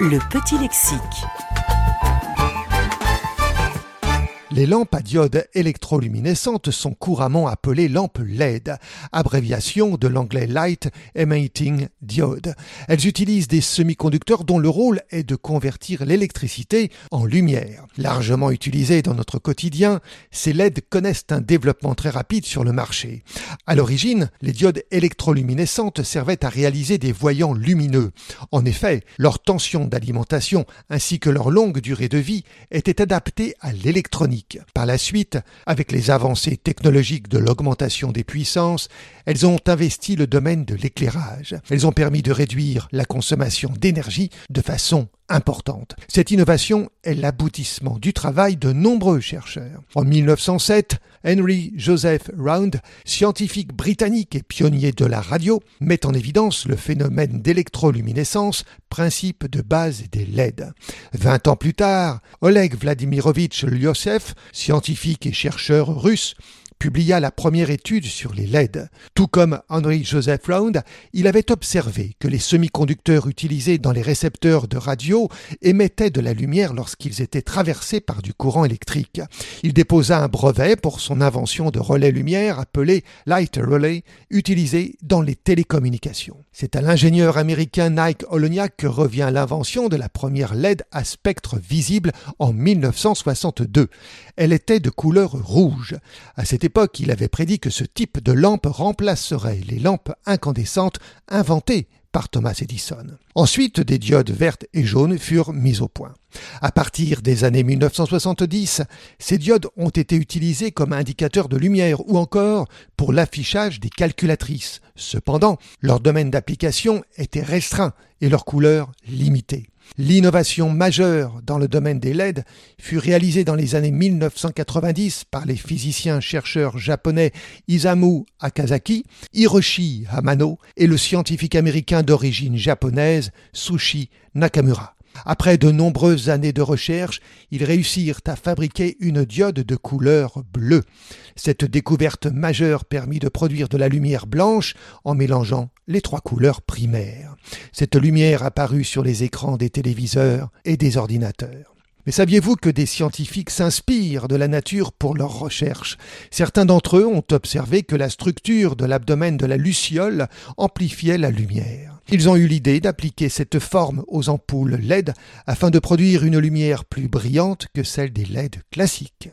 Le petit lexique. Les lampes à diode électroluminescentes sont couramment appelées lampes LED, abréviation de l'anglais Light Emitting Diode. Elles utilisent des semi-conducteurs dont le rôle est de convertir l'électricité en lumière. Largement utilisées dans notre quotidien, ces LED connaissent un développement très rapide sur le marché. À l'origine, les diodes électroluminescentes servaient à réaliser des voyants lumineux. En effet, leur tension d'alimentation ainsi que leur longue durée de vie étaient adaptées à l'électronique. Par la suite, avec les avancées technologiques de l'augmentation des puissances, elles ont investi le domaine de l'éclairage. Elles ont permis de réduire la consommation d'énergie de façon importante. Cette innovation est l'aboutissement du travail de nombreux chercheurs. En 1907, Henry Joseph Round, scientifique britannique et pionnier de la radio, met en évidence le phénomène d'électroluminescence, principe de base des LED. Vingt ans plus tard, Oleg Vladimirovitch Lyosef, scientifique et chercheur russe, publia la première étude sur les LED. Tout comme Henry Joseph Round, il avait observé que les semi-conducteurs utilisés dans les récepteurs de radio émettaient de la lumière lorsqu'ils étaient traversés par du courant électrique. Il déposa un brevet pour son invention de relais lumière appelé Light Relay, utilisé dans les télécommunications. C'est à l'ingénieur américain Nike Oloniak que revient l'invention de la première LED à spectre visible en 1962. Elle était de couleur rouge. À cette il avait prédit que ce type de lampe remplacerait les lampes incandescentes inventées par Thomas Edison. Ensuite, des diodes vertes et jaunes furent mises au point. À partir des années 1970, ces diodes ont été utilisées comme indicateurs de lumière ou encore pour l'affichage des calculatrices. Cependant, leur domaine d'application était restreint et leur couleur limitée. L'innovation majeure dans le domaine des LED fut réalisée dans les années 1990 par les physiciens-chercheurs japonais Isamu Akazaki, Hiroshi Hamano et le scientifique américain d'origine japonaise Sushi Nakamura. Après de nombreuses années de recherche, ils réussirent à fabriquer une diode de couleur bleue. Cette découverte majeure permit de produire de la lumière blanche en mélangeant les trois couleurs primaires. Cette lumière apparut sur les écrans des téléviseurs et des ordinateurs. Mais saviez-vous que des scientifiques s'inspirent de la nature pour leurs recherches Certains d'entre eux ont observé que la structure de l'abdomen de la luciole amplifiait la lumière. Ils ont eu l'idée d'appliquer cette forme aux ampoules LED afin de produire une lumière plus brillante que celle des LED classiques.